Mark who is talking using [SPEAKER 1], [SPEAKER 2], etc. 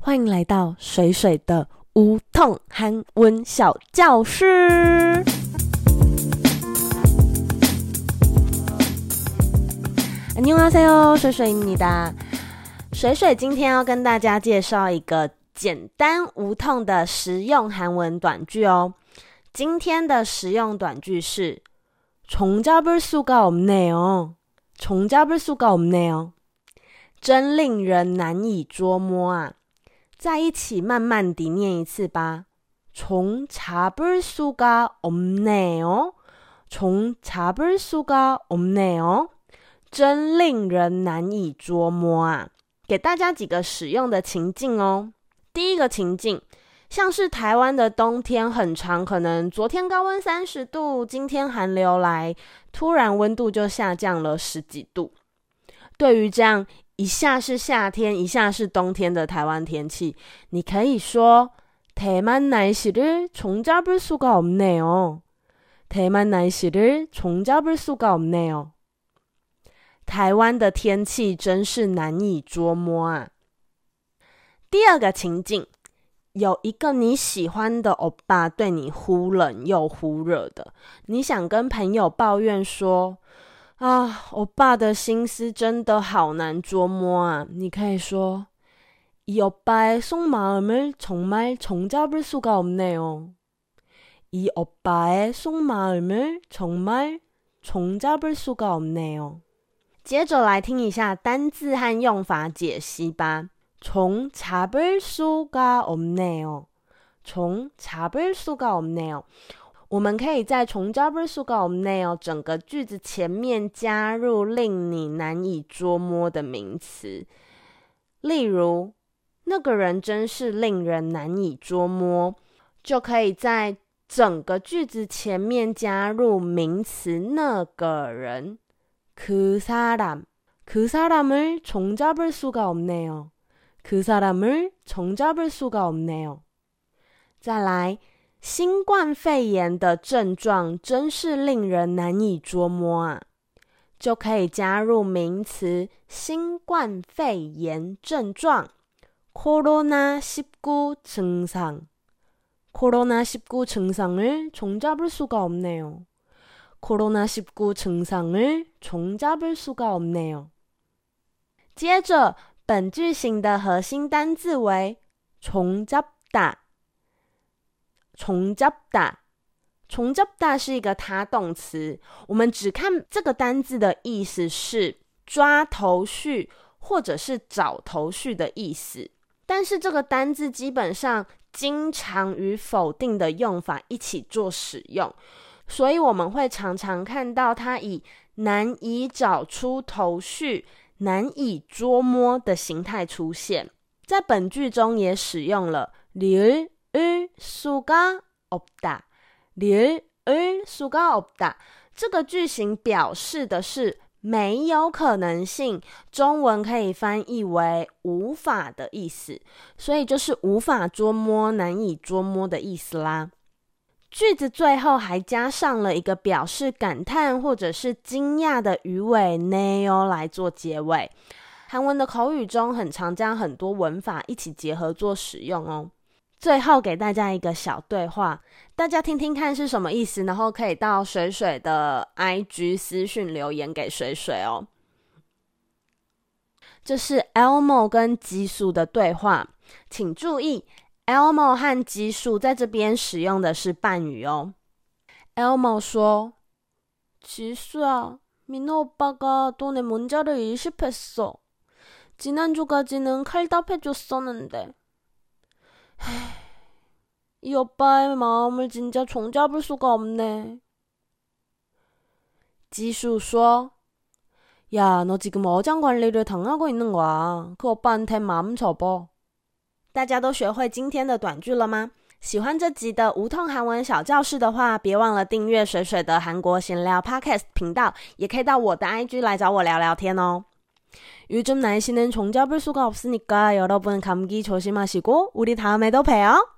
[SPEAKER 1] 欢迎来到水水的无痛韩文小教室。안녕하세요，水水你的水水今天要跟大家介绍一个简单无痛的实用韩文短句哦。今天的实用短句是重잡을수가없네 요， 重잡을수가없네 요， 真令人难以捉摸啊！ 在一起慢慢地念一次吧。重잡을수가없네 요， 重잡을수가없네 요， 真令人难以捉摸啊！给大家几个使用的情境哦。第一个情境。像是台湾的冬天很长，可能昨天高温三十度，今天寒流来，突然温度就下降了十几度。对于这样 一下是夏天，一下是冬天的台湾天气，你可以说台湾날씨를종잡을수가없네 요。 台湾날씨를종잡을수가없네 요。 台湾的天气真是难以捉摸啊。第二个情境。有一个你喜欢的欧巴对你忽冷又忽热的，你想跟朋友抱怨说：“ 啊，欧巴的心思真的好难捉摸啊！”你可以说：“이오빠의속마음을정말종잡을수가없네 요。 이오빠의속마음을정말종잡을수가없네 요。 接着来听一下单字和用法解析吧。从查贝苏嘎欧内哦，从查贝苏嘎欧内哦， 我们可以在从查贝苏嘎欧内哦整个句子前面加入令你难以捉摸的名词，例如那个人真是令人难以捉摸，就可以在整个句子前面加入名词那个人，그사람그사람을종잡을수가없네 요。 그사람을종잡을수가없네 요。 再来， 新冠肺炎的症状真是令人难以捉摸啊！就可以加入名词新冠肺炎症状코로나19증 상。 코로나19증상을종잡을수가없네 요。 코로나19증상을종잡을수가없네 요。 接着。本句型的核心单字为“重잡 다”。 ”。重잡 다， 重잡다是一个他动词。我们只看这个单字的意思是抓头绪或者是找头绪的意思。但是这个单字基本上经常与否定的用法一起做使用，所以我们会常常看到它以难以找出头绪。难以捉摸的形态出现，在本句中也使用了“를을 수가없다”。를을수가없다这个句型表示的是没有可能性，中文可以翻译为无法的意思，所以就是无法捉摸、难以捉摸的意思啦。句子最后还加上了一个表示感叹或者是惊讶的语尾 “neo” 来做结尾。韩文的口语中很常将很多文法一起结合做使用哦。 最后给大家一个小对话，大家听听看是什么意思，然后可以到水水的 IG 私讯留言给水水哦。这是 Elmo 跟基数的对话，请注意。Elmo 和基数在这边使用的是半语哦。Elmo 说：“지수야민호오빠가또내문자를의식했어지난주까지는칼답해줬었는데 이오빠의마음을진짜종잡을수가없네基数说：“야너지금어장관리를당하고있는거야그오빠한테마음접어大家都学会今天的短句了吗？喜欢这集的无痛韩文小教室的话，别忘了订阅水水的韩国闲聊 Podcast 频道，也可以到我的 IG 来找我聊聊天哦。 요즘 날씨는 종잡을 수가 없으니까 여러분 감기 조심하시고 우리 다음에도봬요